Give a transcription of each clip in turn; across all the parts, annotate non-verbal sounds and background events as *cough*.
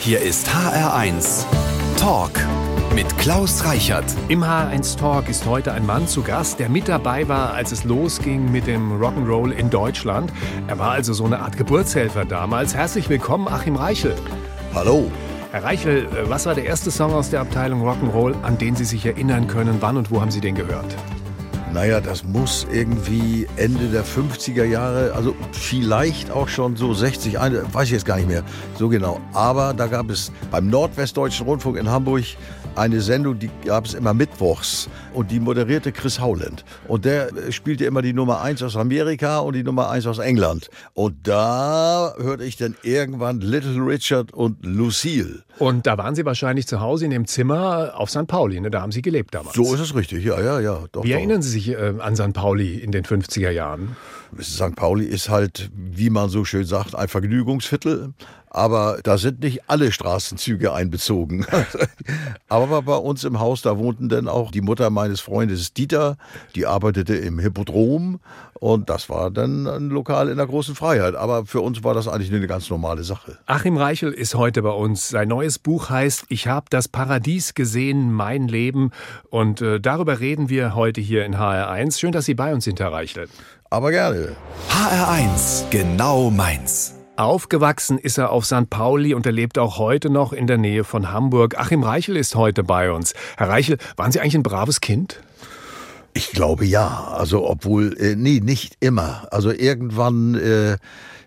Hier ist HR1 Talk mit Klaus Reichert. Im HR1 Talk ist heute ein Mann zu Gast, der mit dabei war, als es losging mit dem Rock'n'Roll in Deutschland. Er war also so eine Art Geburtshelfer damals. Herzlich willkommen, Achim Reichel. Hallo. Herr Reichel, äh, was war der erste Song aus der Abteilung Rock'n'Roll, an den Sie sich erinnern können? Wann und wo haben Sie den gehört? Naja, das muss irgendwie Ende der 50er Jahre, also vielleicht auch schon so 60, weiß ich jetzt gar nicht mehr so genau. Aber da gab es beim Nordwestdeutschen Rundfunk in Hamburg eine Sendung, die gab es immer mittwochs und die moderierte Chris Howland. Und der spielte immer die Nummer 1 aus Amerika und die Nummer 1 aus England. Und da hörte ich dann irgendwann Little Richard und Lucille. Und da waren Sie wahrscheinlich zu Hause in dem Zimmer auf St. Pauli, ne? da haben Sie gelebt damals. So ist es richtig, ja, ja, ja. Doch, Wie doch. erinnern Sie sich äh, an St. Pauli in den 50er Jahren? St. Pauli ist halt, wie man so schön sagt, ein Vergnügungsviertel. Aber da sind nicht alle Straßenzüge einbezogen. *laughs* Aber bei uns im Haus, da wohnten dann auch die Mutter meines Freundes Dieter, die arbeitete im Hippodrom und das war dann ein Lokal in der großen Freiheit. Aber für uns war das eigentlich eine ganz normale Sache. Achim Reichel ist heute bei uns. Sein neues Buch heißt Ich habe das Paradies gesehen, mein Leben. Und äh, darüber reden wir heute hier in HR1. Schön, dass Sie bei uns sind, Herr Reichel. Aber gerne. HR1, genau meins. Aufgewachsen ist er auf St. Pauli und er lebt auch heute noch in der Nähe von Hamburg. Achim Reichel ist heute bei uns. Herr Reichel, waren Sie eigentlich ein braves Kind? Ich glaube ja. Also obwohl, äh, nee, nicht immer. Also irgendwann äh,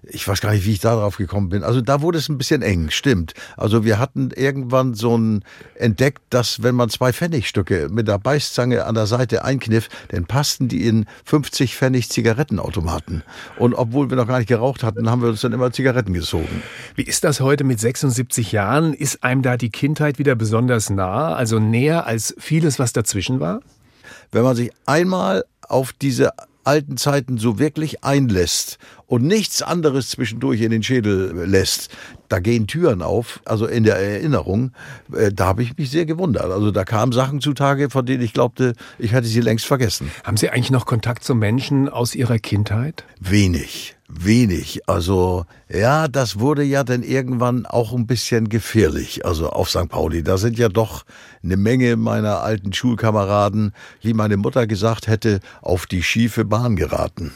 ich weiß gar nicht, wie ich da drauf gekommen bin. Also da wurde es ein bisschen eng, stimmt. Also wir hatten irgendwann so ein entdeckt, dass wenn man zwei Pfennigstücke mit der Beißzange an der Seite einkniff, dann passten die in 50 Pfennig Zigarettenautomaten. Und obwohl wir noch gar nicht geraucht hatten, haben wir uns dann immer Zigaretten gezogen. Wie ist das heute mit 76 Jahren? Ist einem da die Kindheit wieder besonders nah, also näher als vieles, was dazwischen war? Wenn man sich einmal auf diese alten Zeiten so wirklich einlässt und nichts anderes zwischendurch in den Schädel lässt, da gehen Türen auf, also in der Erinnerung, äh, da habe ich mich sehr gewundert. Also da kamen Sachen zutage, von denen ich glaubte, ich hatte sie längst vergessen. Haben Sie eigentlich noch Kontakt zu Menschen aus Ihrer Kindheit? Wenig wenig. Also ja, das wurde ja dann irgendwann auch ein bisschen gefährlich. Also auf St. Pauli, da sind ja doch eine Menge meiner alten Schulkameraden, wie meine Mutter gesagt hätte, auf die schiefe Bahn geraten.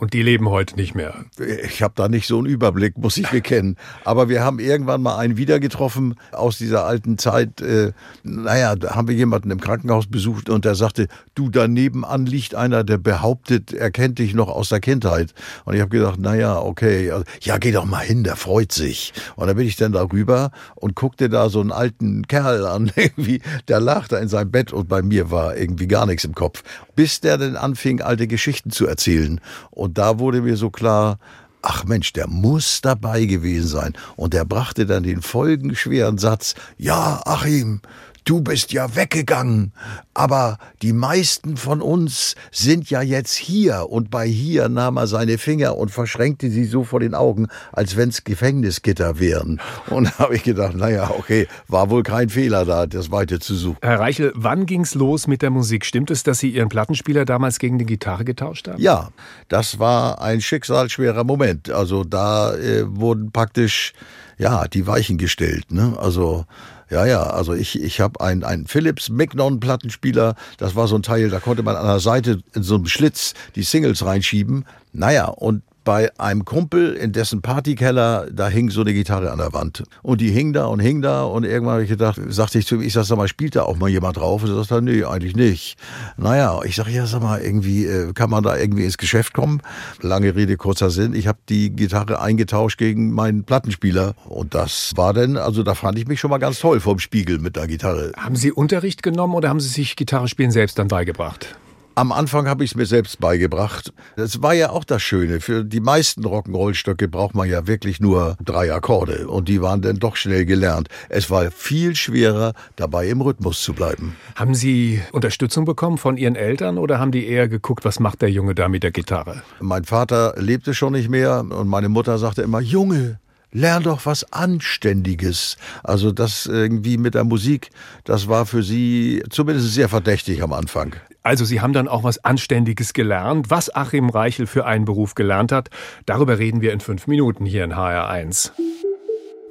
Und die leben heute nicht mehr. Ich habe da nicht so einen Überblick, muss ich bekennen. Aber wir haben irgendwann mal einen wieder getroffen aus dieser alten Zeit. Äh, naja, da haben wir jemanden im Krankenhaus besucht und der sagte, du, daneben an liegt einer, der behauptet, er kennt dich noch aus der Kindheit. Und ich habe gedacht, naja, okay, also, ja, geh doch mal hin, der freut sich. Und dann bin ich dann darüber und guckte da so einen alten Kerl an, *laughs* irgendwie, der lag da in seinem Bett und bei mir war irgendwie gar nichts im Kopf. Bis der dann anfing, alte Geschichten zu erzählen. Und da wurde mir so klar, ach Mensch, der muss dabei gewesen sein. Und er brachte dann den folgenschweren Satz, ja, Achim, du bist ja weggegangen, aber die meisten von uns sind ja jetzt hier. Und bei hier nahm er seine Finger und verschränkte sie so vor den Augen, als wenn's Gefängnisgitter wären. Und da habe ich gedacht, naja, okay, war wohl kein Fehler da, das weiter zu suchen. Herr Reichel, wann ging's los mit der Musik? Stimmt es, dass Sie Ihren Plattenspieler damals gegen die Gitarre getauscht haben? Ja, das war ein schicksalsschwerer Moment. Also da äh, wurden praktisch ja die Weichen gestellt. Ne? Also ja, ja, also ich, ich habe einen, einen Philips Mignon Plattenspieler, das war so ein Teil, da konnte man an der Seite in so einem Schlitz die Singles reinschieben. Naja, und bei einem Kumpel in dessen Partykeller, da hing so eine Gitarre an der Wand. Und die hing da und hing da und irgendwann habe ich gedacht, sagte ich zu ihm, ich sag, sag mal, spielt da auch mal jemand drauf? Und er sagt, nee, eigentlich nicht. Naja, ich sage, ja, sag mal, irgendwie, äh, kann man da irgendwie ins Geschäft kommen? Lange Rede, kurzer Sinn. Ich habe die Gitarre eingetauscht gegen meinen Plattenspieler. Und das war dann, also da fand ich mich schon mal ganz toll vom Spiegel mit der Gitarre. Haben Sie Unterricht genommen oder haben Sie sich Gitarre spielen selbst dann beigebracht? Am Anfang habe ich es mir selbst beigebracht. Das war ja auch das Schöne. Für die meisten Rock'n'Roll-Stöcke braucht man ja wirklich nur drei Akkorde. Und die waren dann doch schnell gelernt. Es war viel schwerer, dabei im Rhythmus zu bleiben. Haben Sie Unterstützung bekommen von Ihren Eltern oder haben die eher geguckt, was macht der Junge da mit der Gitarre? Mein Vater lebte schon nicht mehr und meine Mutter sagte immer, Junge, lern doch was Anständiges. Also das irgendwie mit der Musik, das war für sie zumindest sehr verdächtig am Anfang. Also Sie haben dann auch was Anständiges gelernt. Was Achim Reichel für einen Beruf gelernt hat, darüber reden wir in fünf Minuten hier in HR1.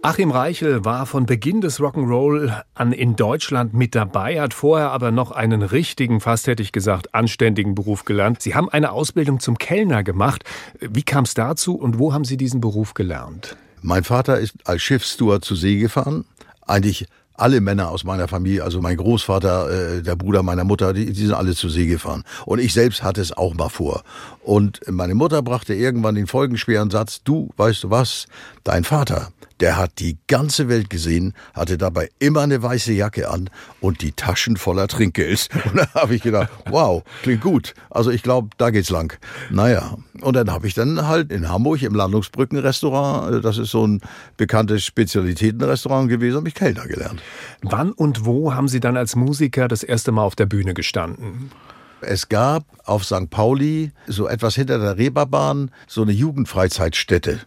Achim Reichel war von Beginn des Rock'n'Roll an in Deutschland mit dabei, hat vorher aber noch einen richtigen, fast hätte ich gesagt, anständigen Beruf gelernt. Sie haben eine Ausbildung zum Kellner gemacht. Wie kam es dazu und wo haben Sie diesen Beruf gelernt? Mein Vater ist als Schiffssteward zu See gefahren. Eigentlich alle Männer aus meiner Familie, also mein Großvater, äh, der Bruder meiner Mutter, die, die sind alle zu See gefahren. Und ich selbst hatte es auch mal vor. Und meine Mutter brachte irgendwann den folgenschweren Satz, du, weißt du was, dein Vater, der hat die ganze Welt gesehen, hatte dabei immer eine weiße Jacke an und die Taschen voller Trinkgeld. *laughs* Und da habe ich gedacht, wow, klingt gut. Also ich glaube, da geht's lang. Naja, und dann habe ich dann halt in Hamburg im Landungsbrückenrestaurant, äh, das ist so ein bekanntes Spezialitätenrestaurant gewesen, habe ich Kellner gelernt. Wann und wo haben Sie dann als Musiker das erste Mal auf der Bühne gestanden? Es gab auf St. Pauli, so etwas hinter der Reeperbahn, so eine Jugendfreizeitstätte.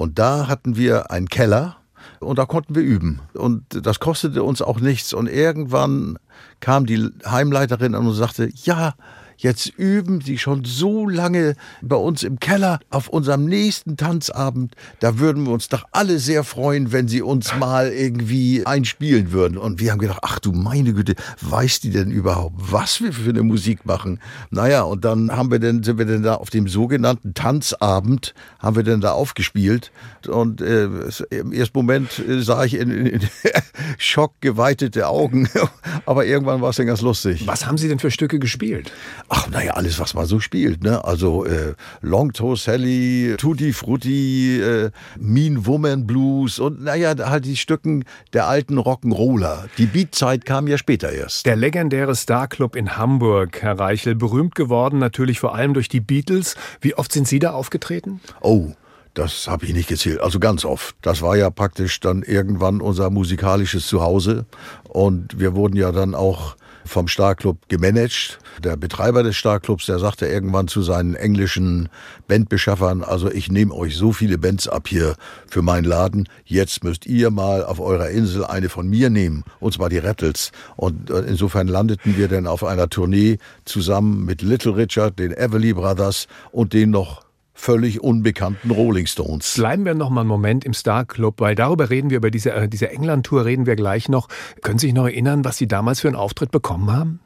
Und da hatten wir einen Keller und da konnten wir üben. Und das kostete uns auch nichts. Und irgendwann kam die Heimleiterin an und sagte, ja, Jetzt üben sie schon so lange bei uns im Keller auf unserem nächsten Tanzabend. Da würden wir uns doch alle sehr freuen, wenn sie uns mal irgendwie einspielen würden. Und wir haben gedacht, ach du meine Güte, weiß die denn überhaupt, was wir für eine Musik machen? Naja, und dann haben wir denn, sind wir denn da auf dem sogenannten Tanzabend, haben wir denn da aufgespielt. Und äh, im ersten Moment äh, sah ich in, in *laughs* Schock geweitete Augen. *laughs* Aber irgendwann war es dann ganz lustig. Was haben Sie denn für Stücke gespielt? Ach, naja, alles, was man so spielt. Ne? Also äh, Long Toe Sally, Tutti Frutti, äh, Mean Woman Blues und naja, halt die Stücken der alten Rock'n'Roller. Die Beatzeit kam ja später erst. Der legendäre Starclub in Hamburg, Herr Reichel, berühmt geworden natürlich vor allem durch die Beatles. Wie oft sind Sie da aufgetreten? Oh, das habe ich nicht gezählt, also ganz oft. Das war ja praktisch dann irgendwann unser musikalisches Zuhause. Und wir wurden ja dann auch vom Starclub gemanagt. Der Betreiber des Starclubs, der sagte irgendwann zu seinen englischen Bandbeschaffern, also ich nehme euch so viele Bands ab hier für meinen Laden, jetzt müsst ihr mal auf eurer Insel eine von mir nehmen, und zwar die Rattles. Und äh, insofern landeten wir dann auf einer Tournee zusammen mit Little Richard, den Everly Brothers und den noch völlig unbekannten Rolling Stones. Bleiben wir noch mal einen Moment im Star Club, weil darüber reden wir, über diese, äh, diese England-Tour reden wir gleich noch. Können Sie sich noch erinnern, was Sie damals für einen Auftritt bekommen haben?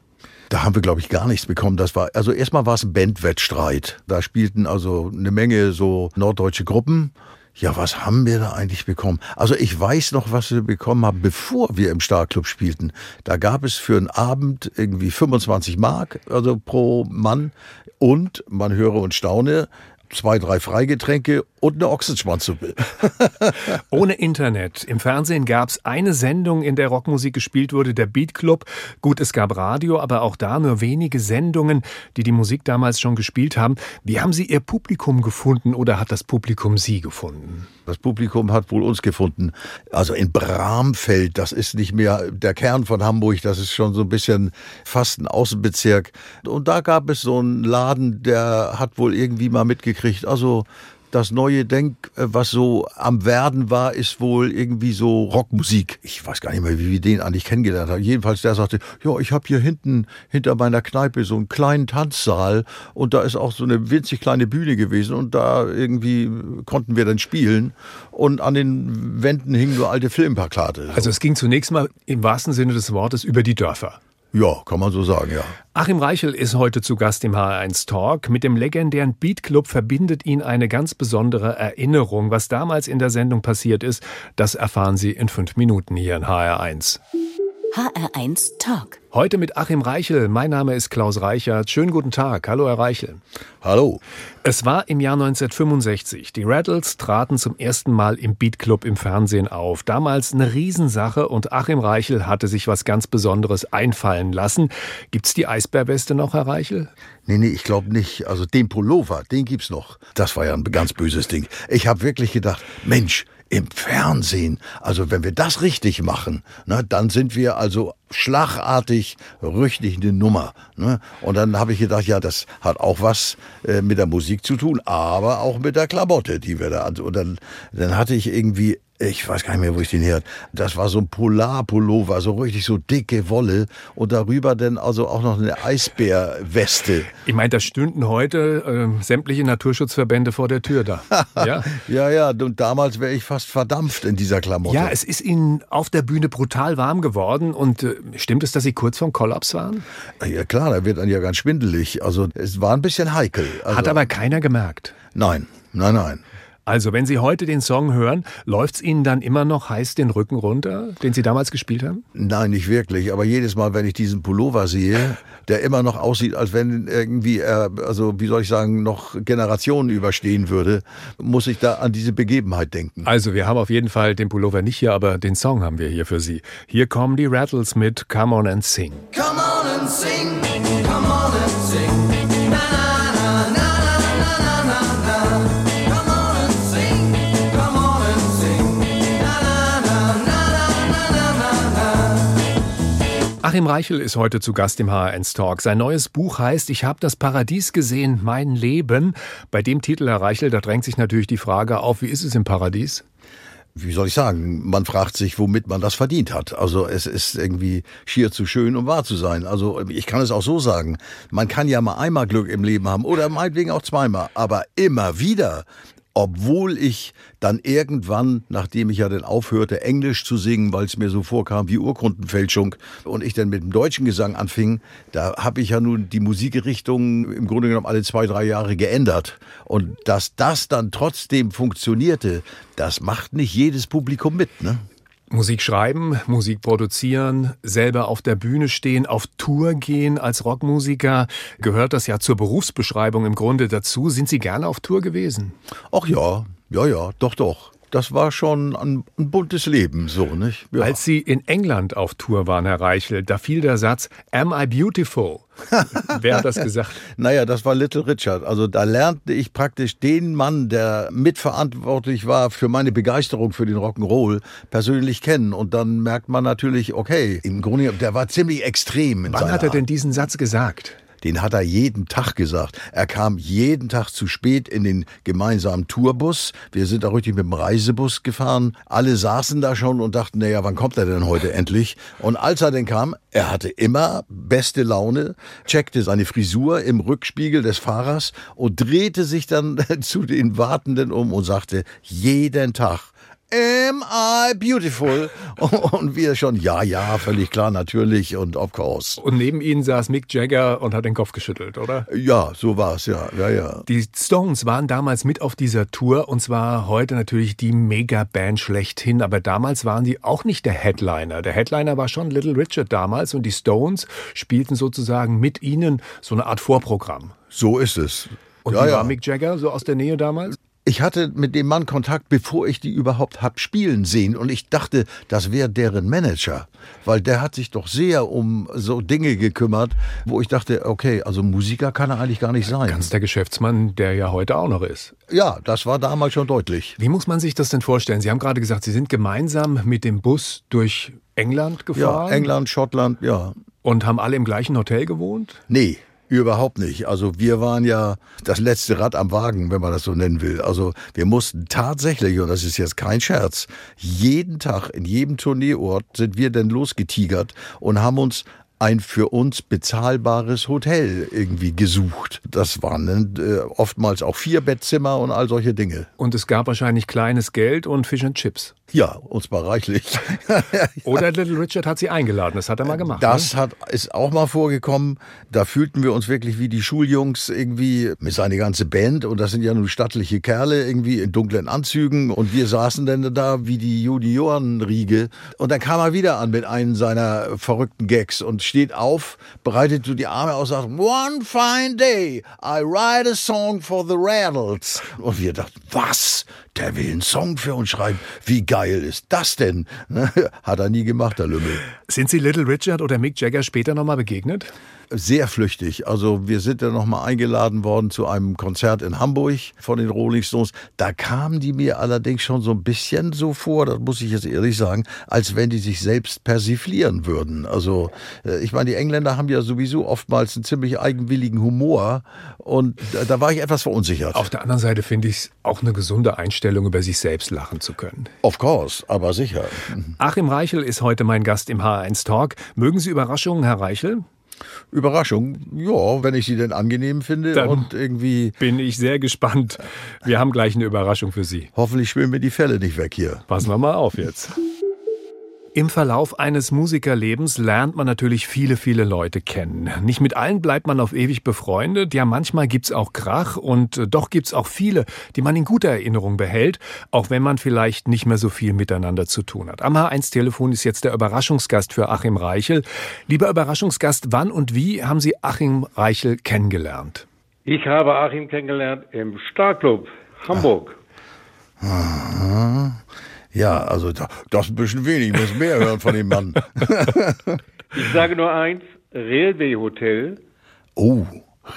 Da haben wir, glaube ich, gar nichts bekommen. Das war, also erstmal war es ein Bandwettstreit. Da spielten also eine Menge so norddeutsche Gruppen. Ja, was haben wir da eigentlich bekommen? Also ich weiß noch, was wir bekommen haben, bevor wir im Starclub spielten. Da gab es für einen Abend irgendwie 25 Mark, also pro Mann. Und, man höre und staune, zwei, drei Freigetränke und eine Ochsenschwanzsuppe. *laughs* Ohne Internet. Im Fernsehen gab es eine Sendung, in der Rockmusik gespielt wurde, der Beat Club. Gut, es gab Radio, aber auch da nur wenige Sendungen, die die Musik damals schon gespielt haben. Wie haben Sie Ihr Publikum gefunden oder hat das Publikum Sie gefunden? Das Publikum hat wohl uns gefunden. Also in Bramfeld, das ist nicht mehr der Kern von Hamburg, das ist schon so ein bisschen fast ein Außenbezirk. Und da gab es so einen Laden, der hat wohl irgendwie mal mitgekriegt, also das neue Denk, äh, was so am Werden war, ist wohl irgendwie so Rockmusik. Ich weiß gar nicht mehr, wie wir den eigentlich kennengelernt haben. Jedenfalls der sagte, ja, ich habe hier hinten hinter meiner Kneipe so einen kleinen Tanzsaal und da ist auch so eine winzig kleine Bühne gewesen und da irgendwie konnten wir dann spielen und an den Wänden hingen so alte Filmplakate. Also es ging zunächst mal im wahrsten Sinne des Wortes über die Dörfer. Ja, kann man so sagen, ja. Achim Reichel ist heute zu Gast im HR1 Talk. Mit dem legendären Beat Club verbindet ihn eine ganz besondere Erinnerung. Was damals in der Sendung passiert ist, das erfahren Sie in fünf Minuten hier in HR1. HR1 Talk. Heute mit Achim Reichel. Mein Name ist Klaus Reichert. Schönen guten Tag. Hallo, Herr Reichel. Hallo. Es war im Jahr 1965. Die Rattles traten zum ersten Mal im Beat Club im Fernsehen auf. Damals eine Riesensache und Achim Reichel hatte sich was ganz Besonderes einfallen lassen. Gibt's die Eisbärweste noch, Herr Reichel? Nee, nee, ich glaube nicht. Also den Pullover, den gibt's noch. Das war ja ein ganz böses Ding. Ich habe wirklich gedacht, Mensch, im Fernsehen. Also wenn wir das richtig machen, ne, dann sind wir also schlagartig richtig eine Nummer. Ne? Und dann habe ich gedacht, ja, das hat auch was äh, mit der Musik zu tun, aber auch mit der Klamotte, die wir da. Und dann, dann hatte ich irgendwie ich weiß gar nicht mehr, wo ich den her. Das war so ein Polarpullover, so richtig so dicke Wolle und darüber dann also auch noch eine Eisbärweste. Ich meine, da stünden heute äh, sämtliche Naturschutzverbände vor der Tür da. *laughs* ja, ja, ja. Und damals wäre ich fast verdampft in dieser Klamotte. Ja, es ist Ihnen auf der Bühne brutal warm geworden. Und äh, stimmt es, dass Sie kurz vorm Kollaps waren? Ja, klar, da wird dann ja ganz schwindelig. Also es war ein bisschen heikel. Also, Hat aber keiner gemerkt. Nein, nein, nein. Also, wenn Sie heute den Song hören, läuft's Ihnen dann immer noch heiß den Rücken runter, den Sie damals gespielt haben? Nein, nicht wirklich. Aber jedes Mal, wenn ich diesen Pullover sehe, *laughs* der immer noch aussieht, als wenn irgendwie er, also wie soll ich sagen, noch Generationen überstehen würde, muss ich da an diese Begebenheit denken. Also, wir haben auf jeden Fall den Pullover nicht hier, aber den Song haben wir hier für Sie. Hier kommen die Rattles mit Come On and Sing. Come on and sing, come on and sing. Na na na Achim Reichel ist heute zu Gast im HRN Talk. Sein neues Buch heißt Ich habe das Paradies gesehen, mein Leben. Bei dem Titel, Herr Reichel, da drängt sich natürlich die Frage auf, wie ist es im Paradies? wie soll ich sagen, man fragt sich, womit man das verdient hat. Also es ist irgendwie schier zu schön, um wahr zu sein. Also ich kann es auch so sagen, man kann ja mal einmal Glück im Leben haben oder meinetwegen auch zweimal, aber immer wieder obwohl ich dann irgendwann, nachdem ich ja dann aufhörte, Englisch zu singen, weil es mir so vorkam wie Urkundenfälschung und ich dann mit dem deutschen Gesang anfing, da habe ich ja nun die Musikrichtung im Grunde genommen alle zwei, drei Jahre geändert. Und dass das dann trotzdem funktionierte, das macht nicht jedes Publikum mit, ne? Musik schreiben, Musik produzieren, selber auf der Bühne stehen, auf Tour gehen als Rockmusiker, gehört das ja zur Berufsbeschreibung im Grunde dazu. Sind Sie gerne auf Tour gewesen? Ach ja, ja, ja, doch, doch. Das war schon ein, ein buntes Leben, so, nicht? Ja. Als Sie in England auf Tour waren, Herr Reichel, da fiel der Satz, Am I beautiful? *laughs* Wer hat das gesagt? Naja, das war Little Richard. Also da lernte ich praktisch den Mann, der mitverantwortlich war für meine Begeisterung für den Rock'n'Roll, persönlich kennen. Und dann merkt man natürlich, okay, im Grunde, der war ziemlich extrem. Wann hat er denn diesen Satz gesagt? Den hat er jeden Tag gesagt. Er kam jeden Tag zu spät in den gemeinsamen Tourbus. Wir sind da richtig mit dem Reisebus gefahren. Alle saßen da schon und dachten, naja, wann kommt er denn heute endlich? Und als er denn kam, er hatte immer beste Laune, checkte seine Frisur im Rückspiegel des Fahrers und drehte sich dann *laughs* zu den Wartenden um und sagte, jeden Tag, Am I beautiful? *laughs* Und wir schon, ja, ja, völlig klar, natürlich und of course. Und neben Ihnen saß Mick Jagger und hat den Kopf geschüttelt, oder? Ja, so war's, ja, ja, ja. Die Stones waren damals mit auf dieser Tour und zwar heute natürlich die Mega-Band schlechthin, aber damals waren die auch nicht der Headliner. Der Headliner war schon Little Richard damals und die Stones spielten sozusagen mit ihnen so eine Art Vorprogramm. So ist es. Und ja, wie ja. war Mick Jagger so aus der Nähe damals? Ich hatte mit dem Mann Kontakt, bevor ich die überhaupt hab spielen sehen. Und ich dachte, das wäre deren Manager. Weil der hat sich doch sehr um so Dinge gekümmert, wo ich dachte, okay, also Musiker kann er eigentlich gar nicht sein. Ganz der Geschäftsmann, der ja heute auch noch ist. ja, das war damals schon deutlich. Wie muss man sich das denn vorstellen? Sie haben gerade gesagt, Sie sind gemeinsam mit dem Bus durch England Ja, gefahren England, Schottland, ja. und haben alle im gleichen Hotel gewohnt? Nee, überhaupt nicht. Also wir waren ja das letzte Rad am Wagen, wenn man das so nennen will. Also wir mussten tatsächlich, und das ist jetzt kein Scherz, jeden Tag in jedem Tourneeort sind wir denn losgetigert und haben uns ein für uns bezahlbares Hotel irgendwie gesucht. Das waren äh, oftmals auch vier Bettzimmer und all solche Dinge. Und es gab wahrscheinlich kleines Geld und Fish and Chips. Ja, uns war reichlich. *laughs* Oder Little Richard hat sie eingeladen. Das hat er mal gemacht. ne? Das hat, ist auch mal vorgekommen. Da fühlten wir uns wirklich wie die Schuljungs irgendwie mit seiner ganze Band. Und das sind ja nun stattliche Kerle irgendwie in dunklen Anzügen. Und wir saßen dann da wie die Juniorenriege. Und dann kam er wieder an mit einem seiner verrückten Gags und steht auf, breitet so die Arme aus sagt, One fine day, I write a song for the Rattles. Und wir dachten, was? Der will einen Song für uns schreiben. Wie geil ist das denn? *laughs* Hat er nie gemacht, der Lümmel. Sind Sie Little Richard oder Mick Jagger später nochmal begegnet? Sehr flüchtig. Also wir sind dann nochmal eingeladen worden zu einem Konzert in Hamburg von den Rolling Stones. Da kamen die mir allerdings schon so ein bisschen so vor, das muss ich jetzt ehrlich sagen, als wenn die sich selbst persiflieren würden. Also äh, ich meine, die Engländer haben ja sowieso oftmals einen ziemlich eigenwilligen Humor und da, da war ich etwas verunsichert. Auf der anderen Seite finde ich es auch eine gesunde Einstellung, über sich selbst lachen zu können. Of course, aber sicher. Achim Reichel ist heute mein Gast im H1 Talk. Mögen Sie Überraschungen, Herr Reichel? Überraschung, ja, wenn ich sie denn angenehm finde Dann- und irgendwie, Bin ich sehr gespannt. Wir haben gleich eine Überraschung für Sie. hoffentlich schwimmen mir die Fälle nicht weg hier. Passen wir mal auf jetzt. Im Verlauf eines Musikerlebens lernt man natürlich viele, viele Leute kennen. Nicht mit allen bleibt man auf ewig befreundet. Ja, manchmal gibt's auch Krach und äh, doch gibt's auch viele, die man in guter Erinnerung behält, auch wenn man vielleicht nicht mehr so viel miteinander zu tun hat. Am H1-Telefon ist jetzt der Überraschungsgast für Achim Reichel. Lieber Überraschungsgast, wann und wie haben Sie Achim Reichel kennengelernt? Ich habe Achim kennengelernt im Starclub Hamburg. Ja, also da- das ist ein bisschen wenig, ich muss mehr hören von dem Mann. *laughs* Ich sage nur eins, Railway Hotel. Oh,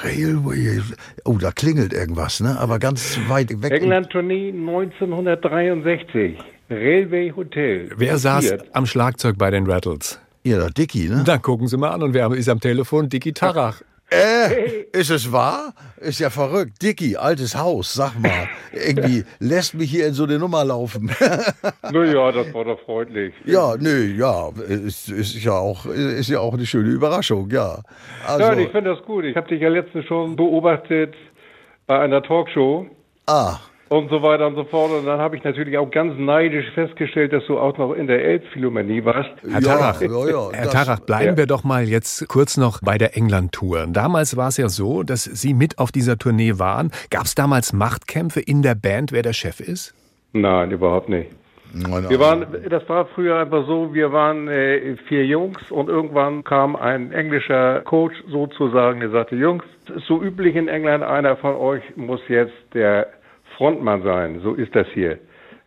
Railway, oh, da klingelt irgendwas, ne? Aber ganz weit weg. England-Tournee 1963. Railway Hotel. Wer saß am Schlagzeug bei den Rattles? Ja, der Dicky, ne? Dann gucken Sie mal an und wer ist am Telefon? Dicky Tarach. Äh, ist es wahr? Ist ja verrückt. Dicky, altes Haus, sag mal. Irgendwie *laughs* lässt mich hier in so eine Nummer laufen. *laughs* Naja, das war doch freundlich. ja, nö, ja, ist, ist ja auch, ist ja auch eine schöne Überraschung, ja. Also, und ich finde das gut. Ich habe dich ja letztens schon beobachtet bei einer Talkshow ah, und so weiter und so fort. Und dann habe ich natürlich auch ganz neidisch festgestellt, dass du auch noch in der Elbphilharmonie warst. Herr Tarach, ja, ja, Herr das- Tarach, bleiben ja. wir doch mal jetzt kurz noch bei der England-Tour. Damals war es ja so, dass Sie mit auf dieser Tournee waren. Gab es damals Machtkämpfe in der Band, wer der Chef ist? Nein, überhaupt nicht. Nein. Wir waren, das war früher einfach so, wir waren äh, vier Jungs und irgendwann kam ein englischer Coach sozusagen, der sagte, Jungs, es ist so üblich in England, einer von euch muss jetzt der Frontmann sein, so ist das hier.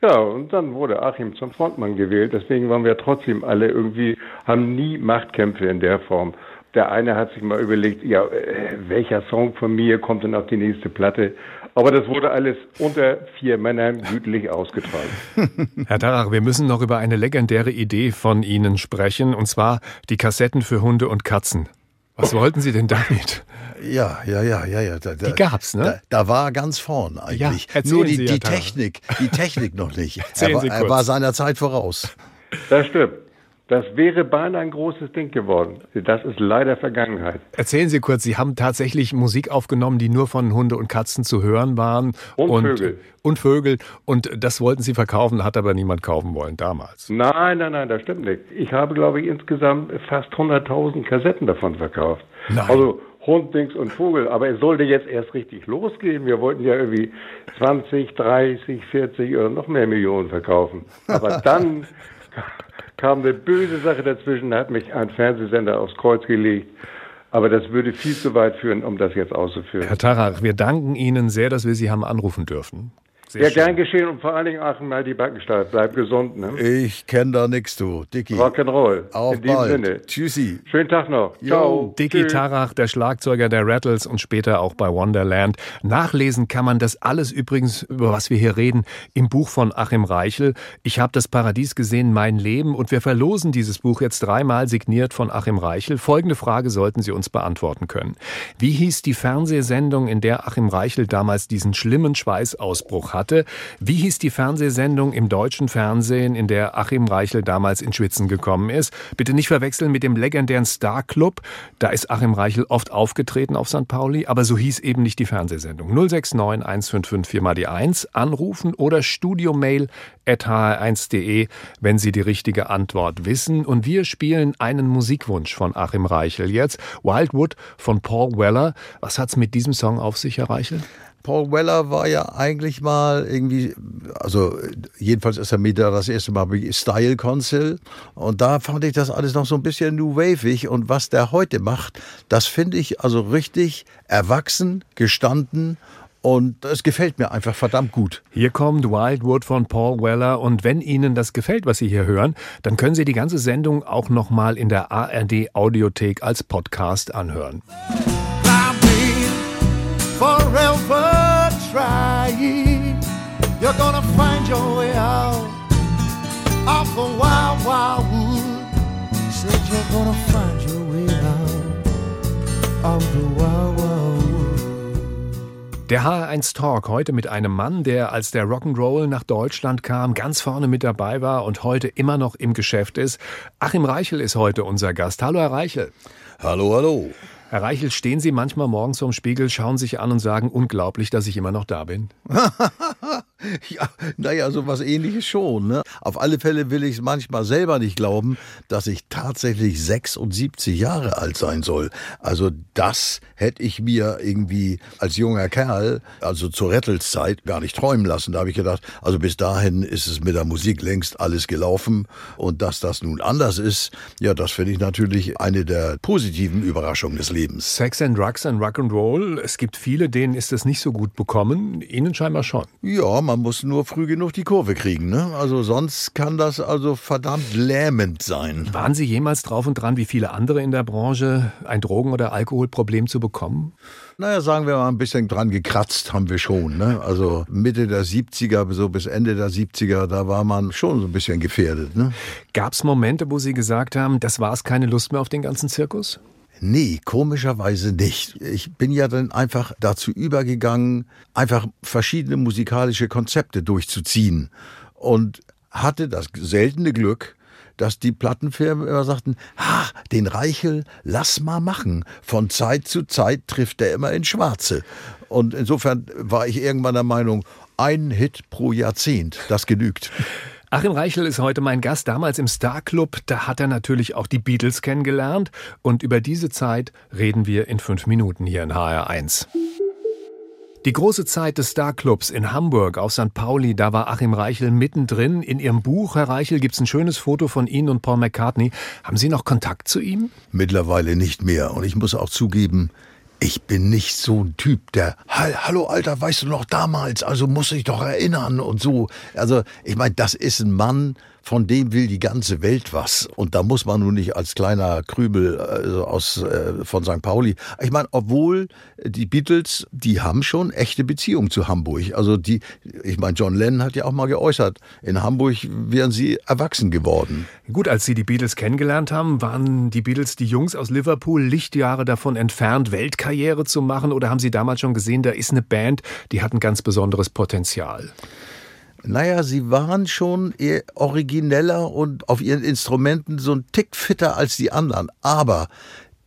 Ja, und dann wurde Achim zum Frontmann gewählt, deswegen waren wir trotzdem alle irgendwie, haben nie Machtkämpfe in der Form. Der eine hat sich mal überlegt, ja, äh, welcher Song von mir kommt denn auf die nächste Platte? Aber das wurde alles unter vier Männern gütlich ausgetragen. *laughs* Herr Tarach, wir müssen noch über eine legendäre Idee von Ihnen sprechen, und zwar die Kassetten für Hunde und Katzen. Was wollten Sie denn damit? Ja, ja, ja, ja, ja. Da, da, Die gab's, ne? Da, da war er ganz vorn eigentlich. Ja, Nur die, Sie, die. Technik, die Technik noch nicht. *laughs* Er, er war seiner Zeit voraus. Das stimmt. Das wäre beinahe ein großes Ding geworden. Das ist leider Vergangenheit. Erzählen Sie kurz, Sie haben tatsächlich Musik aufgenommen, die nur von Hunde und Katzen zu hören waren. Und Vögel. Und Vögel. Und das wollten Sie verkaufen, hat aber niemand kaufen wollen damals. Nein, nein, nein, das stimmt nicht. Ich habe, glaube ich, insgesamt fast 100.000 Kassetten davon verkauft. Nein. Also Hund, Dings und Vogel. Aber es sollte jetzt erst richtig losgehen. Wir wollten ja irgendwie 20, 30, 40 oder noch mehr Millionen verkaufen. Aber *laughs* dann kam eine böse Sache dazwischen, da hat mich ein Fernsehsender aufs Kreuz gelegt. Aber das würde viel zu weit führen, um das jetzt auszuführen. Herr Tarach, wir danken Ihnen sehr, dass wir Sie haben anrufen dürfen. Sehr Ja, schön. gern geschehen und vor allen Dingen Achim, mal die Backen steif. Bleib gesund, ne? Ich kenne da nix, du. Dicky. Rock'n'Roll. Auf In diesem bald. Sinne. Tschüssi. Schönen Tag noch. Ciao. Dicky Tschüss. Tarach, der Schlagzeuger der Rattles und später auch bei Wonderland. Nachlesen kann man das alles übrigens, über was wir hier reden, im Buch von Achim Reichel. Ich habe das Paradies gesehen, mein Leben. Und wir verlosen dieses Buch jetzt dreimal signiert von Achim Reichel. Folgende Frage sollten Sie uns beantworten können. Wie hieß die Fernsehsendung, in der Achim Reichel damals diesen schlimmen Schweißausbruch hatte? Wie hieß die Fernsehsendung im deutschen Fernsehen, in der Achim Reichel damals in Schwitzen gekommen ist? Bitte nicht verwechseln mit dem legendären Star Club. Da ist Achim Reichel oft aufgetreten auf St. Pauli, aber so hieß eben nicht die Fernsehsendung. 069 155 4 mal die 1 anrufen oder studiomail at hr1.de, wenn Sie die richtige Antwort wissen. Und wir spielen einen Musikwunsch von Achim Reichel jetzt. Wildwood von Paul Weller. Was hat's mit diesem Song auf sich, Herr Reichel? Paul Weller war ja eigentlich mal irgendwie, also jedenfalls ist er mit da das erste Mal bei Style Council und da fand ich das alles noch so ein bisschen new waveig und was der heute macht, das finde ich also richtig erwachsen, gestanden Und es gefällt mir einfach verdammt gut. Hier kommt Wildwood von Paul Weller und wenn Ihnen das gefällt, was Sie hier hören, dann können Sie die ganze Sendung auch nochmal in der ARD Audiothek als Podcast anhören. I've been forever gonna find your way out of the wild, wild wood. Said you're gonna find your way out of the wild, wild wood. Der HR1 Talk heute mit einem Mann, der als der Rock'n'Roll nach Deutschland kam, ganz vorne mit dabei war und heute immer noch im Geschäft ist. Achim Reichel ist heute unser Gast. Hallo, Herr Reichel. Hallo, hallo. Herr Reichel, stehen Sie manchmal morgens vorm Spiegel, schauen sich an und sagen, unglaublich, dass ich immer noch da bin? *laughs* *laughs* Ja, naja, so was ähnliches schon. Ne? Auf alle Fälle will ich es manchmal selber nicht glauben, dass ich tatsächlich 76 Jahre alt sein soll. Also das hätte ich mir irgendwie als junger Kerl, also zur Rettelszeit, gar nicht träumen lassen. Da habe ich gedacht, also bis dahin ist es mit der Musik längst alles gelaufen. Und dass das nun anders ist, ja, das finde ich natürlich eine der positiven Überraschungen des Lebens. Sex and Drugs and Rock'n'Roll. Es gibt viele, denen ist es nicht so gut bekommen. Ihnen scheinbar schon. Ja, man muss nur früh genug die Kurve kriegen. Ne? Also sonst kann das also verdammt lähmend sein. Waren Sie jemals drauf und dran, wie viele andere in der Branche, ein Drogen- oder Alkoholproblem zu bekommen? Naja, sagen wir mal, ein bisschen dran gekratzt haben wir schon. Ne? Also Mitte der 70er, so bis Ende der 70er, da war man schon so ein bisschen gefährdet. Ne? Gab es Momente, wo Sie gesagt haben, das war es, keine Lust mehr auf den ganzen Zirkus? Nee, komischerweise nicht. Ich bin ja dann einfach dazu übergegangen, einfach verschiedene musikalische Konzepte durchzuziehen und hatte das seltene Glück, dass die Plattenfirmen immer sagten, ha, den Reichel, lass mal machen. Von Zeit zu Zeit trifft er immer in Schwarze. Und insofern war ich irgendwann der Meinung, ein Hit pro Jahrzehnt, das genügt. Achim Reichel ist heute mein Gast, damals im Star Club. Da hat er natürlich auch die Beatles kennengelernt. Und über diese Zeit reden wir in fünf Minuten hier in HR1. Die große Zeit des Starclubs in Hamburg auf St. Pauli, da war Achim Reichel mittendrin. In Ihrem Buch, Herr Reichel, gibt es ein schönes Foto von Ihnen und Paul McCartney. Haben Sie noch Kontakt zu ihm? Mittlerweile nicht mehr. Und ich muss auch zugeben, ich bin nicht so ein Typ, der, "Hall- hallo Alter, weißt du noch damals, also muss ich doch erinnern und so. Also ich meine, das ist ein Mann, von dem will die ganze Welt was. Und da muss man nun nicht als kleiner Krümel also aus, äh, von St. Pauli. Ich meine, obwohl die Beatles, die haben schon echte Beziehungen zu Hamburg. Also die, ich meine, John Lennon hat ja auch mal geäußert, in Hamburg wären sie erwachsen geworden. Gut, als Sie die Beatles kennengelernt haben, waren die Beatles die Jungs aus Liverpool Lichtjahre davon entfernt, Weltkarriere zu machen? Oder haben Sie damals schon gesehen, da ist eine Band, die hat ein ganz besonderes Potenzial? Naja, sie waren schon eher origineller und auf ihren Instrumenten so ein Tick fitter als die anderen. Aber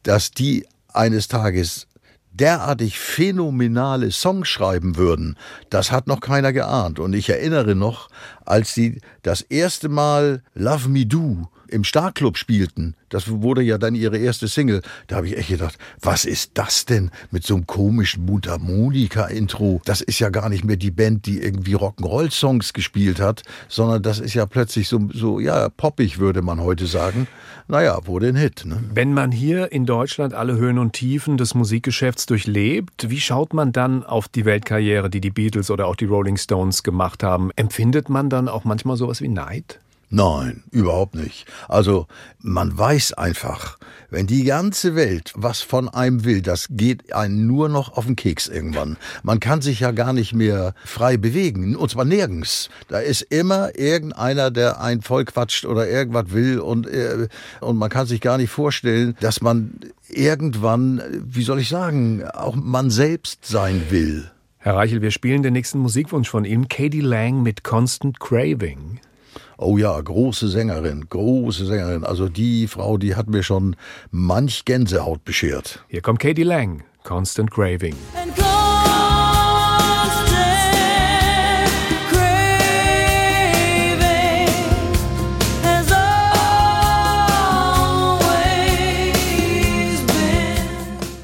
dass die eines Tages derartig phänomenale Songs schreiben würden, das hat noch keiner geahnt. Und ich erinnere noch, als sie das erste Mal Love Me Do im Starclub spielten, das wurde ja dann ihre erste Single, da habe ich echt gedacht, was ist das denn mit so einem komischen Mundharmonika-Intro? Das ist ja gar nicht mehr die Band, die irgendwie Rock'n'Roll-Songs gespielt hat, sondern das ist ja plötzlich so, so ja, poppig, würde man heute sagen. Naja, wurde ein Hit. Ne? Wenn man hier in Deutschland alle Höhen und Tiefen des Musikgeschäfts durchlebt, wie schaut man dann auf die Weltkarriere, die die Beatles oder auch die Rolling Stones gemacht haben? Empfindet man dann auch manchmal sowas wie Neid? Nein, überhaupt nicht. Also man weiß einfach, wenn die ganze Welt was von einem will, das geht einem nur noch auf den Keks irgendwann. Man kann sich ja gar nicht mehr frei bewegen, und zwar nirgends. Da ist immer irgendeiner, der einen vollquatscht oder irgendwas will und, äh, und man kann sich gar nicht vorstellen, dass man irgendwann, wie soll ich sagen, auch man selbst sein will. Herr Reichel, wir spielen den nächsten Musikwunsch von Ihnen, Katie Lang mit Constant Craving. Oh ja, große Sängerin, große Sängerin. Also die Frau, die hat mir schon manch Gänsehaut beschert. Hier kommt Katie Lang, Constant Craving.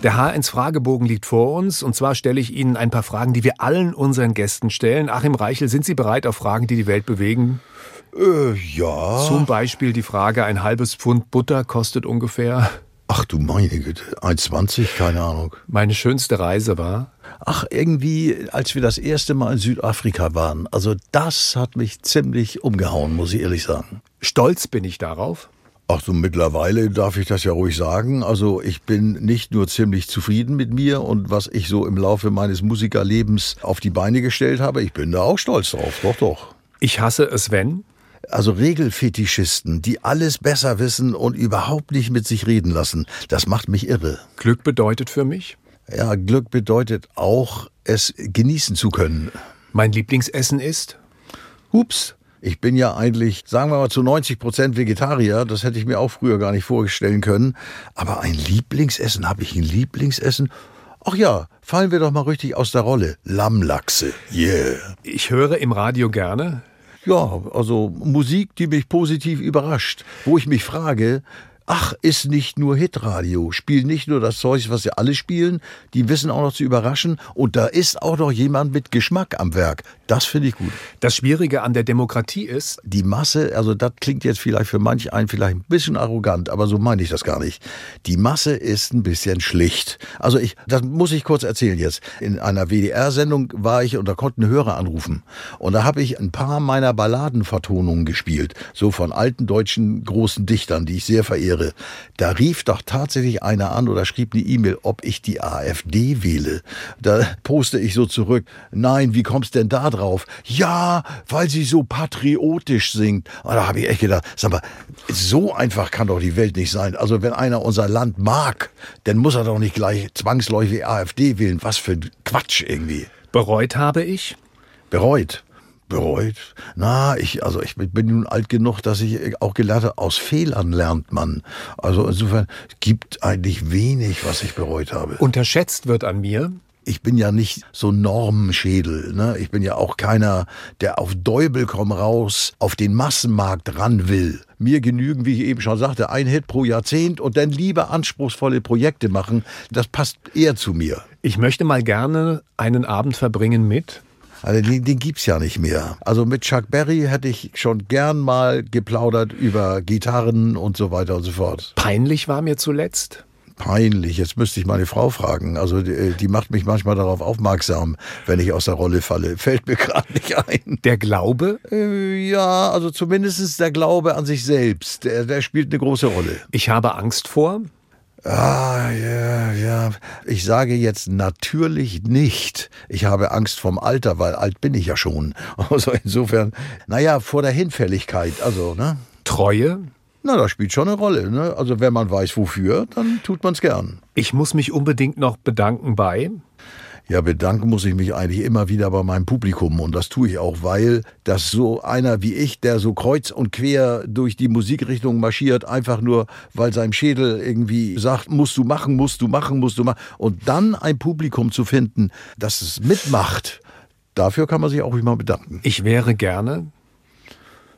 Der H1-Fragebogen liegt vor uns und zwar stelle ich Ihnen ein paar Fragen, die wir allen unseren Gästen stellen. Achim Reichel, sind Sie bereit auf Fragen, die die Welt bewegen? Äh, ja. Zum Beispiel die Frage, ein halbes Pfund Butter kostet ungefähr. Ach du meine Güte, 1,20, keine Ahnung. Meine schönste Reise war. Ach, irgendwie, als wir das erste Mal in Südafrika waren, also das hat mich ziemlich umgehauen, muss ich ehrlich sagen. Stolz bin ich darauf. Ach so, mittlerweile darf ich das ja ruhig sagen. Also ich bin nicht nur ziemlich zufrieden mit mir und was ich so im Laufe meines Musikerlebens auf die Beine gestellt habe, ich bin da auch stolz drauf. Doch, doch. Ich hasse es, wenn. Also Regelfetischisten, die alles besser wissen und überhaupt nicht mit sich reden lassen, das macht mich irre. Glück bedeutet für mich. Ja, Glück bedeutet auch, es genießen zu können. Mein Lieblingsessen ist. Hups, ich bin ja eigentlich, sagen wir mal, zu 90 Prozent Vegetarier. Das hätte ich mir auch früher gar nicht vorstellen können. Aber ein Lieblingsessen, habe ich ein Lieblingsessen? Ach ja, fallen wir doch mal richtig aus der Rolle. Lammlachse, yeah. Ich höre im Radio gerne. Ja, also Musik, die mich positiv überrascht. Wo ich mich frage, ach, ist nicht nur Hitradio, spielen nicht nur das Zeug, was sie alle spielen, die wissen auch noch zu überraschen und da ist auch noch jemand mit Geschmack am Werk. Das finde ich gut. Das Schwierige an der Demokratie ist, Die Masse, also das klingt jetzt vielleicht für manch einen vielleicht ein bisschen arrogant, aber so meine ich das gar nicht. Die Masse ist ein bisschen schlicht. Also ich, das muss ich kurz erzählen jetzt. In einer WDR-Sendung war ich und da konnten Hörer anrufen. Und da habe ich ein paar meiner Balladenvertonungen gespielt, so von alten deutschen großen Dichtern, die ich sehr verehre. Da rief doch tatsächlich einer an oder schrieb eine E-Mail, ob ich die AfD wähle. Da poste ich so zurück, nein, wie kommst denn da drauf? Ja, weil sie so patriotisch singt. Und da habe ich echt gedacht, sag mal, so einfach kann doch die Welt nicht sein. Also wenn einer unser Land mag, dann muss er doch nicht gleich zwangsläufig AfD wählen. Was für ein Quatsch irgendwie. bereut habe ich. Bereut. Bereut? Na, ich, also ich bin nun alt genug, dass ich auch gelernt habe, aus Fehlern lernt man. Also insofern gibt eigentlich wenig, was ich bereut habe. Unterschätzt wird an mir. ich bin ja nicht so Normenschädel. Ne? Ich bin ja auch keiner, der auf Däubel komm raus auf den Massenmarkt ran will. Mir genügen, wie ich eben schon sagte, ein Hit pro Jahrzehnt und dann lieber anspruchsvolle Projekte machen. Das passt eher zu mir. Ich möchte mal gerne einen Abend verbringen mit. Also den, den gibt's ja nicht mehr. Also mit Chuck Berry hätte ich schon gern mal geplaudert über Gitarren und so weiter und so fort. Peinlich war mir zuletzt. Peinlich. Jetzt müsste ich meine Frau fragen. Also die, die macht mich manchmal darauf aufmerksam, wenn ich aus der Rolle falle. *laughs* Fällt mir gerade nicht ein. Der Glaube. Äh, Ja, also zumindest der Glaube an sich selbst, der, der spielt eine große Rolle. Ich habe Angst vor. Ah, ja, ja. Ich sage jetzt natürlich nicht. Ich habe Angst vom Alter, weil alt bin ich ja schon. *laughs* Also insofern, naja, vor der Hinfälligkeit, also, ne? Treue. Na, das spielt schon eine Rolle, ne? Also wenn man weiß, wofür, dann tut man's gern. Ich muss mich unbedingt noch bedanken bei. Ja, bedanken muss ich mich eigentlich immer wieder bei meinem Publikum und das tue ich auch, weil das so einer wie ich, der so kreuz und quer durch die Musikrichtung marschiert, einfach nur, weil sein Schädel irgendwie sagt, musst du machen, musst du machen, musst du machen und dann ein Publikum zu finden, das es mitmacht, dafür kann man sich auch immer bedanken. Ich wäre gerne.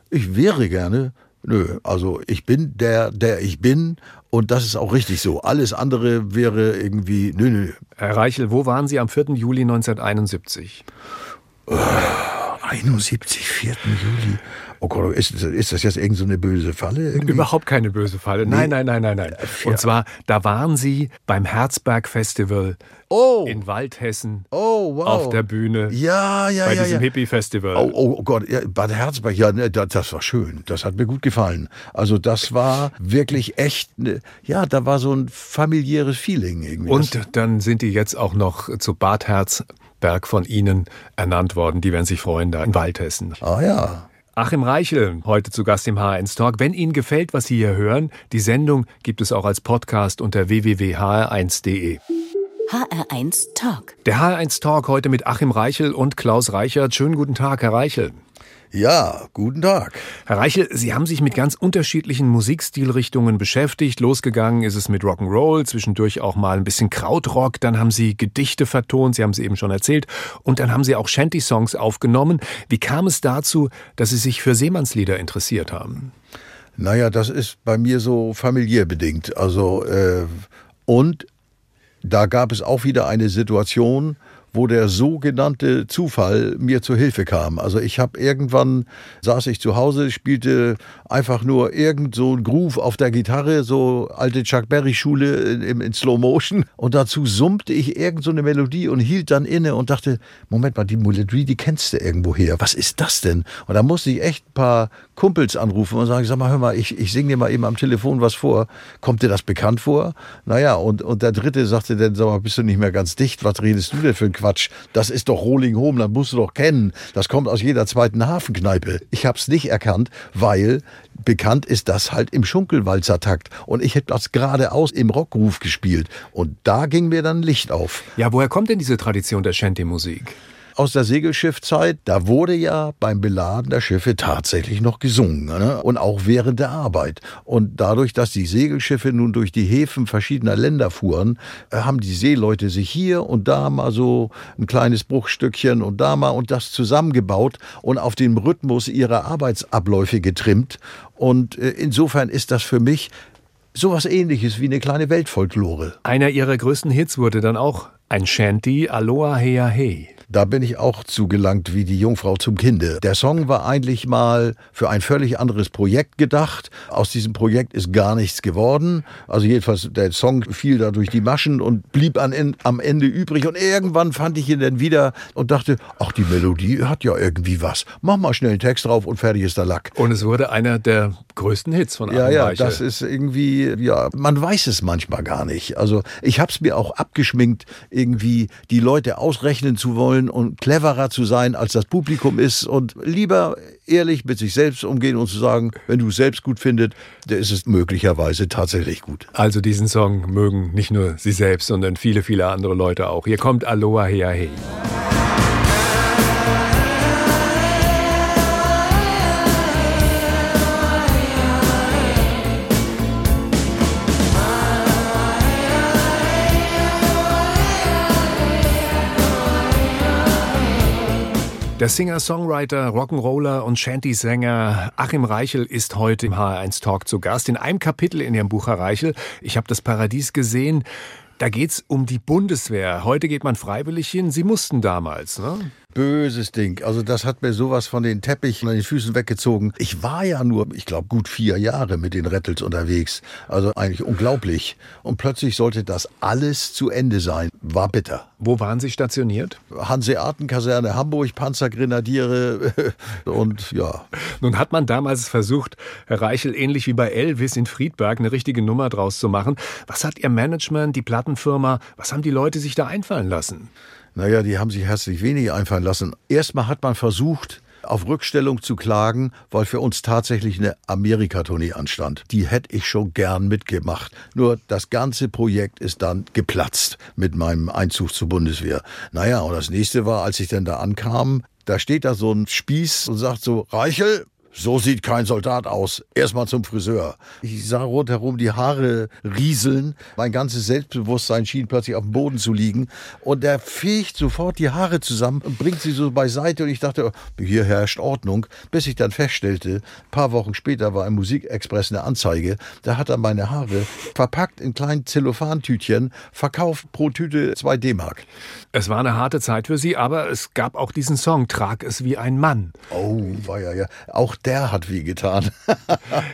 Ich wäre gerne, nö, also ich bin der, der ich bin und das ist auch richtig so. Alles andere wäre irgendwie, nö, nö, Herr Reichel, wo waren Sie am 4. Juli 1971? 71, 4. Juli. Oh Gott, ist, ist das jetzt irgend so eine böse Falle? Irgendwie? Überhaupt keine böse Falle. Nein, nein, nein, nein, nein. Und zwar, da waren Sie beim Herzberg Festival Oh, in Waldhessen oh, wow. auf der Bühne Ja, ja, bei ja. diesem ja. Hippie-Festival. Oh, oh, oh Gott, ja, Bad Herzberg, ja, ne, das, war schön. Das hat mir gut gefallen. Also das war wirklich echt, ne, ja, da war so ein familiäres Feeling irgendwie. Und dann sind die jetzt auch noch zu Bad Herzberg von Ihnen ernannt worden. Die werden sich freuen da in Waldhessen. ah ja. Achim Reichel, heute zu Gast im H1 Talk. Wenn Ihnen gefällt, was Sie hier hören, die Sendung gibt es auch als Podcast unter www.hr1.de. HR1 Talk. Der H1 Talk heute mit Achim Reichel und Klaus Reichert. Schönen guten Tag, Herr Reichel. Ja, guten Tag. Herr Reichel, Sie haben sich mit ganz unterschiedlichen Musikstilrichtungen beschäftigt. Losgegangen ist es mit Rock'n'Roll, zwischendurch auch mal ein bisschen Krautrock. Dann haben Sie Gedichte vertont, Sie haben es eben schon erzählt. Und dann haben Sie auch Shanty-Songs aufgenommen. Wie kam es dazu, dass Sie sich für Seemannslieder interessiert haben? Naja, das ist bei mir so familiär bedingt. Also, äh, und da gab es auch wieder eine Situation, wo der sogenannte Zufall mir zur Hilfe kam. Also ich habe irgendwann, saß ich zu Hause, spielte einfach nur irgend so ein Groove auf der Gitarre, so alte Chuck Berry Schule in, in Slow Motion und dazu summte ich irgend so eine Melodie und hielt dann inne und dachte, Moment mal, die Melodie, die kennst du irgendwo her. Was ist das denn? Und da musste ich echt ein paar Kumpels anrufen und sagen, sag mal, hör mal, ich, ich singe dir mal eben am Telefon was vor. Kommt dir das bekannt vor? Naja, und, und der dritte sagte dann, sag mal, bist du nicht mehr ganz dicht? Was redest du denn für ein Quatsch? Das ist doch Rolling Home, das musst du doch kennen. Das kommt aus jeder zweiten Hafenkneipe. Ich hab's nicht erkannt, weil bekannt ist das halt im Schunkelwalzertakt. Und ich hätte das geradeaus im Rockruf gespielt. Und da ging mir dann Licht auf. Ja, woher kommt denn diese Tradition der Shanty-Musik? Aus der Segelschiffzeit, da wurde ja beim Beladen der Schiffe tatsächlich noch gesungen. Ne? Und auch während der Arbeit. Und dadurch, dass die Segelschiffe nun durch die Häfen verschiedener Länder fuhren, äh, haben die Seeleute sich hier und da mal so ein kleines Bruchstückchen und da mal und das zusammengebaut und auf den Rhythmus ihrer Arbeitsabläufe getrimmt. Und äh, insofern ist das für mich sowas ähnliches wie eine kleine Weltfolklore. Einer ihrer größten Hits wurde dann auch ein Shanty, Aloha Hea Hey. Da bin ich auch zugelangt wie die Jungfrau zum Kinde. Der Song war eigentlich mal für ein völlig anderes Projekt gedacht. Aus diesem Projekt ist gar nichts geworden. Also jedenfalls der Song fiel da durch die Maschen und blieb an, am Ende übrig. Und irgendwann fand ich ihn dann wieder und dachte, ach, die Melodie hat ja irgendwie was. Mach mal schnell einen Text drauf und fertig ist der Lack. Und es wurde einer der größten Hits von Ja, ja, das ist irgendwie, ja, man weiß es manchmal gar nicht. Also ich habe es mir auch abgeschminkt, irgendwie die Leute ausrechnen zu wollen und cleverer zu sein, als das Publikum ist und lieber ehrlich mit sich selbst umgehen und zu sagen, wenn du es selbst gut findest, dann ist es möglicherweise tatsächlich gut. Also diesen Song mögen nicht nur Sie selbst, sondern viele, viele andere Leute auch. Hier kommt Aloha Hea Hey. Der Singer-Songwriter, Rock'n'Roller und Shanty-Sänger Achim Reichel ist heute im HR1 Talk zu Gast. In einem Kapitel in Ihrem Buch, Herr Reichel, ich habe das Paradies gesehen, da geht's um die Bundeswehr. Heute geht man freiwillig hin. Sie mussten damals, ne? Böses Ding. Also das hat mir sowas von den Teppich an den Füßen weggezogen. Ich war ja nur, ich glaube, gut vier Jahre mit den Rettels unterwegs. Also eigentlich unglaublich. Und plötzlich sollte das alles zu Ende sein. War bitter. Wo waren Sie stationiert? Hanseatenkaserne Hamburg, Panzergrenadiere *laughs* und ja. Nun hat man damals versucht, Herr Reichel, ähnlich wie bei Elvis in Friedberg, eine richtige Nummer draus zu machen. Was hat Ihr Management, die Plattenfirma, was haben die Leute sich da einfallen lassen? Naja, die haben sich herzlich wenig einfallen lassen. Erstmal hat man versucht, auf Rückstellung zu klagen, weil für uns tatsächlich eine Amerika-Tournee anstand. Die hätte ich schon gern mitgemacht. Nur das ganze Projekt ist dann geplatzt mit meinem Einzug zur Bundeswehr. Naja, und das nächste war, als ich dann da ankam, da steht da so ein Spieß und sagt so, Reichel, so sieht kein Soldat aus. Erstmal zum Friseur. Ich sah rundherum die Haare rieseln. Mein ganzes Selbstbewusstsein schien plötzlich auf dem Boden zu liegen. Und er fegt sofort die Haare zusammen und bringt sie so beiseite. Und ich dachte, hier herrscht Ordnung. Bis ich dann feststellte, ein paar Wochen später war im Musikexpress eine Anzeige. Da hat er meine Haare verpackt in kleinen Zellophantütchen, verkauft pro Tüte zwei D-Mark. Es war eine harte Zeit für Sie, aber es gab auch diesen Song, Trag es wie ein Mann. Oh, war ja, ja. Auch der hat wie getan. *laughs*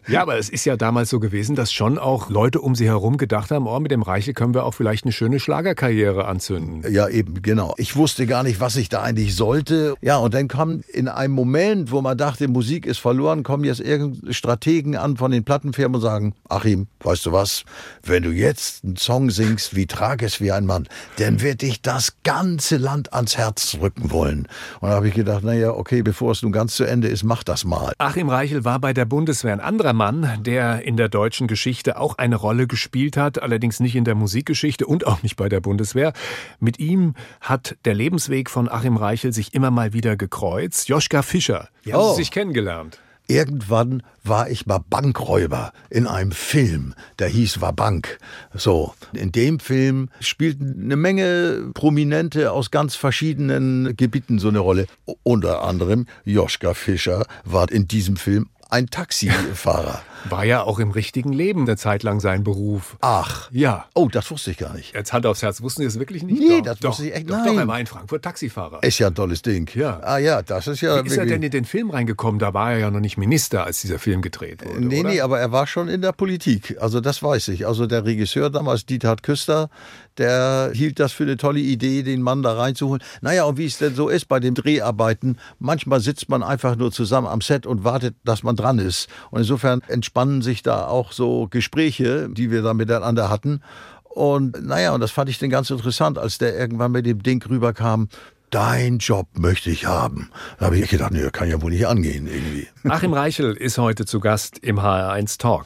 Ja, aber es ist ja damals so gewesen, dass schon auch Leute um Sie herum gedacht haben, oh, mit dem Reichel können wir auch vielleicht eine schöne Schlagerkarriere anzünden. Ja, eben, genau. Ich wusste gar nicht, was ich da eigentlich sollte. Ja, und dann kam in einem Moment, wo man dachte, Musik ist verloren, kommen jetzt irgendeine Strategen an von den Plattenfirmen und sagen, Achim, weißt du was, wenn du jetzt einen Song singst wie Trag es wie ein Mann, dann wird dich das ganze Land ans Herz drücken wollen. Und da habe ich gedacht, naja, okay, bevor es nun ganz zu Ende ist, mach das mal. Achim Reichel war bei der Bundeswehr ein anderer Mann, der in der deutschen Geschichte auch eine Rolle gespielt hat, allerdings nicht in der Musikgeschichte und auch nicht bei der Bundeswehr. Mit ihm hat der Lebensweg von Achim Reichel sich immer mal wieder gekreuzt. Joschka Fischer, wie haben Oh. Sie sich kennengelernt? Irgendwann war ich mal Bankräuber in einem Film, der hieß War Bank. So, in dem Film spielten eine Menge Prominente aus ganz verschiedenen Gebieten so eine Rolle. Unter anderem Joschka Fischer war in diesem Film ein Taxifahrer. War ja auch im richtigen Leben eine Zeit lang sein Beruf. Ach. Ja. Oh, das wusste ich gar nicht. Jetzt Hand aufs Herz, wussten Sie das wirklich nicht? Nee, doch, das doch, wusste ich echt- doch, nein. Doch, er war in Frankfurt Taxifahrer. Ist ja ein tolles Ding. Ja. Ah ja, das ist ja Wie ist er denn in den Film reingekommen? Da war er ja noch nicht Minister, als dieser Film gedreht wurde. Nee, oder? nee, aber er war schon in der Politik. Also das weiß ich. Also der Regisseur damals, Dieter Küster, der hielt das für eine tolle Idee, den Mann da reinzuholen. Naja, und wie es denn so ist bei den Dreharbeiten, manchmal sitzt man einfach nur zusammen am Set und wartet, dass man dran ist. Und insofern entspannen sich da auch so Gespräche, die wir da miteinander hatten. Und naja, und das fand ich dann ganz interessant, als der irgendwann mit dem Ding rüberkam. Dein Job möchte ich haben. Da habe ich gedacht, nee, kann ja wohl nicht angehen irgendwie. Achim Reichel ist heute zu Gast im HR1 Talk.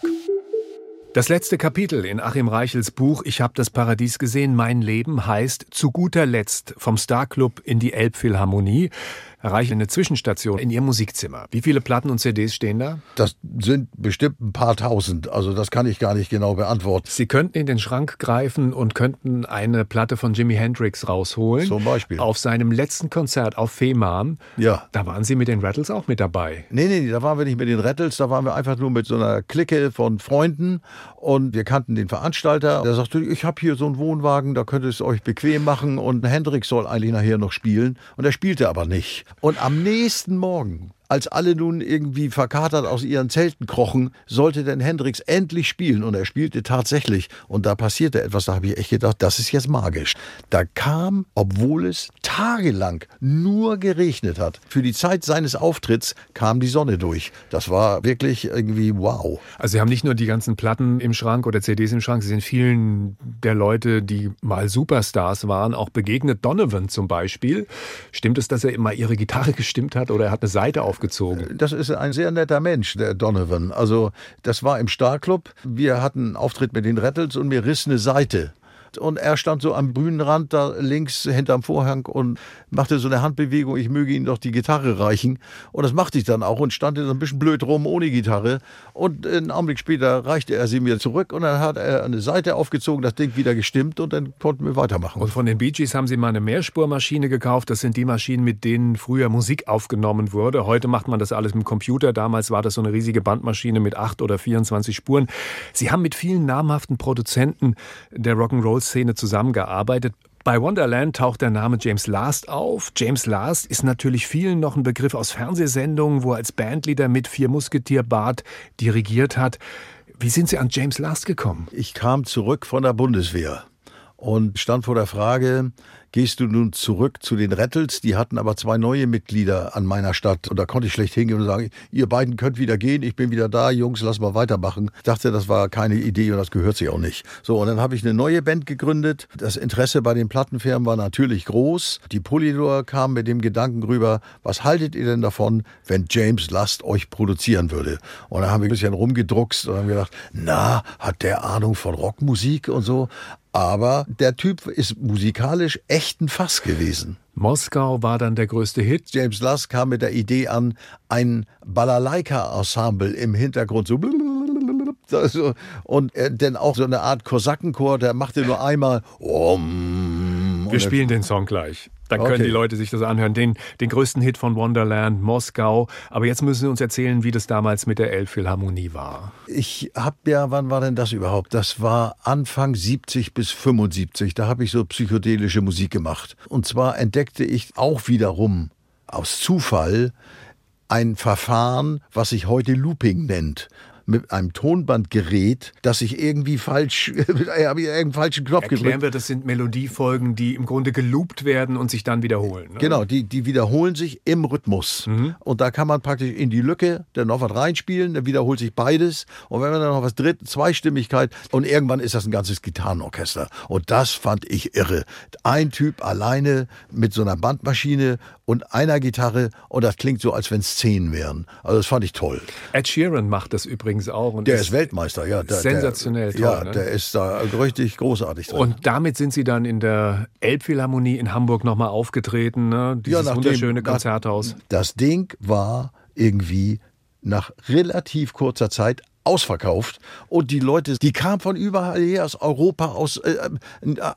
Das letzte Kapitel in Achim Reichels Buch Ich habe das Paradies gesehen, mein Leben heißt zu guter Letzt vom Starclub in die Elbphilharmonie. Herr Reichel, eine Zwischenstation in Ihrem Musikzimmer. Wie viele Platten und CDs stehen da? Das sind bestimmt ein paar tausend. Also das kann ich gar nicht genau beantworten. Sie könnten in den Schrank greifen und könnten eine Platte von Jimi Hendrix rausholen. Zum Beispiel. Auf seinem letzten Konzert auf Fehmarn. Ja. Da waren Sie mit den Rattles auch mit dabei. Nee, nee, da waren wir nicht mit den Rattles, da waren wir einfach nur mit so einer Clique von Freunden und wir kannten den Veranstalter. Der sagte, ich habe hier so einen Wohnwagen, da könnt ihr es euch bequem machen und Hendrix soll eigentlich nachher noch spielen und er spielte aber nicht. Und am nächsten Morgen als alle nun irgendwie verkatert aus ihren Zelten krochen, sollte denn Hendrix endlich spielen. Und er spielte tatsächlich. Und da passierte etwas, da habe ich echt gedacht, das ist jetzt magisch. Da kam, obwohl es tagelang nur geregnet hat, für die Zeit seines Auftritts kam die Sonne durch. Das war wirklich irgendwie wow. Also Sie haben nicht nur die ganzen Platten im Schrank oder CDs im Schrank, Sie sind vielen der Leute, die mal Superstars waren, auch begegnet. Donovan zum Beispiel. Stimmt es, dass er immer Ihre Gitarre gestimmt hat oder er hat eine Seite aufgezogen? Das ist ein sehr netter Mensch, der Donovan. Also, das war im Starclub. Wir hatten einen Auftritt mit den Rattles und mir riss eine Seite. Und er stand so am Bühnenrand da links hinterm Vorhang und machte so eine Handbewegung, ich möge ihm doch die Gitarre reichen. Und das machte ich dann auch und stand dann ein bisschen blöd rum ohne Gitarre. Und einen Augenblick später reichte er sie mir zurück und dann hat er eine Seite aufgezogen, das Ding wieder gestimmt und dann konnten wir weitermachen. Und von den Bee Gees haben Sie mal eine Mehrspurmaschine gekauft. Das sind die Maschinen, mit denen früher Musik aufgenommen wurde. Heute macht man das alles mit dem Computer. Damals war das so eine riesige Bandmaschine mit 8 oder 24 Spuren. Sie haben mit vielen namhaften Produzenten der Rock'n'Roll-Szene zusammengearbeitet. Bei Wonderland taucht der Name James Last auf. James Last ist natürlich vielen noch ein Begriff aus Fernsehsendungen, wo er als Bandleader mit Vier Musketier Bart dirigiert hat. Wie sind Sie an James Last gekommen? Ich kam zurück von der Bundeswehr und stand vor der Frage, gehst du nun zurück zu den Rattles? Die hatten aber zwei neue Mitglieder an meiner Stadt. Und da konnte ich schlecht hingehen und sagen, ihr beiden könnt wieder gehen, ich bin wieder da, Jungs, lass mal weitermachen. Ich dachte, das war keine Idee und das gehört sich auch nicht. So, und dann habe ich eine neue Band gegründet. Das Interesse bei den Plattenfirmen war natürlich groß. Die Polydor kam mit dem Gedanken rüber, was haltet ihr denn davon, wenn James Last euch produzieren würde? Und da haben wir ein bisschen rumgedruckst und haben gedacht, na, hat der Ahnung von Rockmusik und so? Aber der Typ ist musikalisch echt ein Fass gewesen. Moskau war dann der größte Hit. James Last kam mit der Idee an, ein Balalaika-Ensemble im Hintergrund so so, *laughs* und äh, dann auch so eine Art Kosakenchor, der machte nur einmal. Wir spielen den Song gleich. Dann können Okay. die Leute sich das anhören. Den, den größten Hit von Wonderland, Moskau. Aber jetzt müssen Sie uns erzählen, wie das damals mit der Elbphilharmonie war. Ich hab ja, wann war denn das überhaupt? Das war Anfang 70 bis 75. Da habe ich so psychedelische Musik gemacht. Und zwar entdeckte ich auch wiederum aus Zufall ein Verfahren, was sich heute Looping nennt. Mit einem Tonbandgerät, das ich irgendwie falsch, *laughs* habe ich irgendeinen falschen Knopf Erklären gedrückt. wir, das sind Melodiefolgen, die im Grunde geloopt werden und sich dann wiederholen. Ne? Genau, die, die wiederholen sich im Rhythmus. Und da kann man praktisch in die Lücke dann noch was reinspielen, dann wiederholt sich beides. Und wenn man dann noch was dritt, Zweistimmigkeit und irgendwann ist das ein ganzes Gitarrenorchester. Und das fand ich irre. Ein Typ alleine mit so einer Bandmaschine und einer Gitarre und das klingt so, als wenn es zehn wären. Also das fand ich toll. Ed Sheeran macht das übrigens auch. Und Der ist Weltmeister, ja. Der, sensationell der, toll, Ja, ne? der ist da richtig großartig drin. Und damit sind Sie dann in der Elbphilharmonie in Hamburg nochmal aufgetreten. Ne? Dieses nachdem- wunderschöne nach- Konzerthaus. Das Ding war irgendwie nach relativ kurzer Zeit ausverkauft und die Leute, die kamen von überall her, aus Europa, aus äh,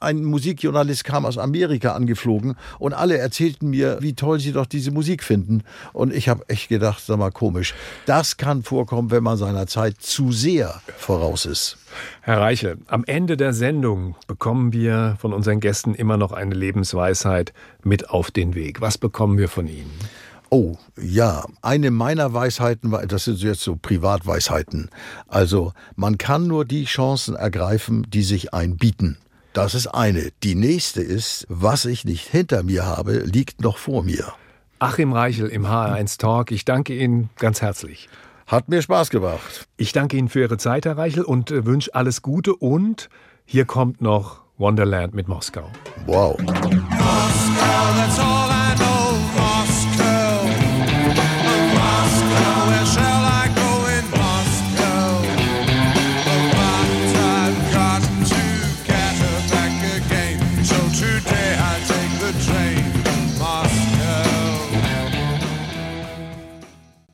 ein Musikjournalist kam aus Amerika angeflogen und alle erzählten mir, wie toll sie doch diese Musik finden und ich habe echt gedacht, sag mal komisch, das kann vorkommen, wenn man seiner Zeit zu sehr voraus ist. Herr Reichel, am Ende der Sendung bekommen wir von unseren Gästen immer noch eine Lebensweisheit mit auf den Weg. Was bekommen wir von Ihnen? Oh, ja, eine meiner Weisheiten war, das sind jetzt so Privatweisheiten. Also, man kann nur die Chancen ergreifen, die sich einbieten. Das ist eine. Die nächste ist, was ich nicht hinter mir habe, liegt noch vor mir. Achim Reichel im HR1 Talk. Ich danke Ihnen ganz herzlich. Hat mir Spaß gemacht. Ich danke Ihnen für Ihre Zeit, Herr Reichel, und äh, wünsche alles Gute. Und hier kommt noch Wonderland mit Moskau. Wow. That's all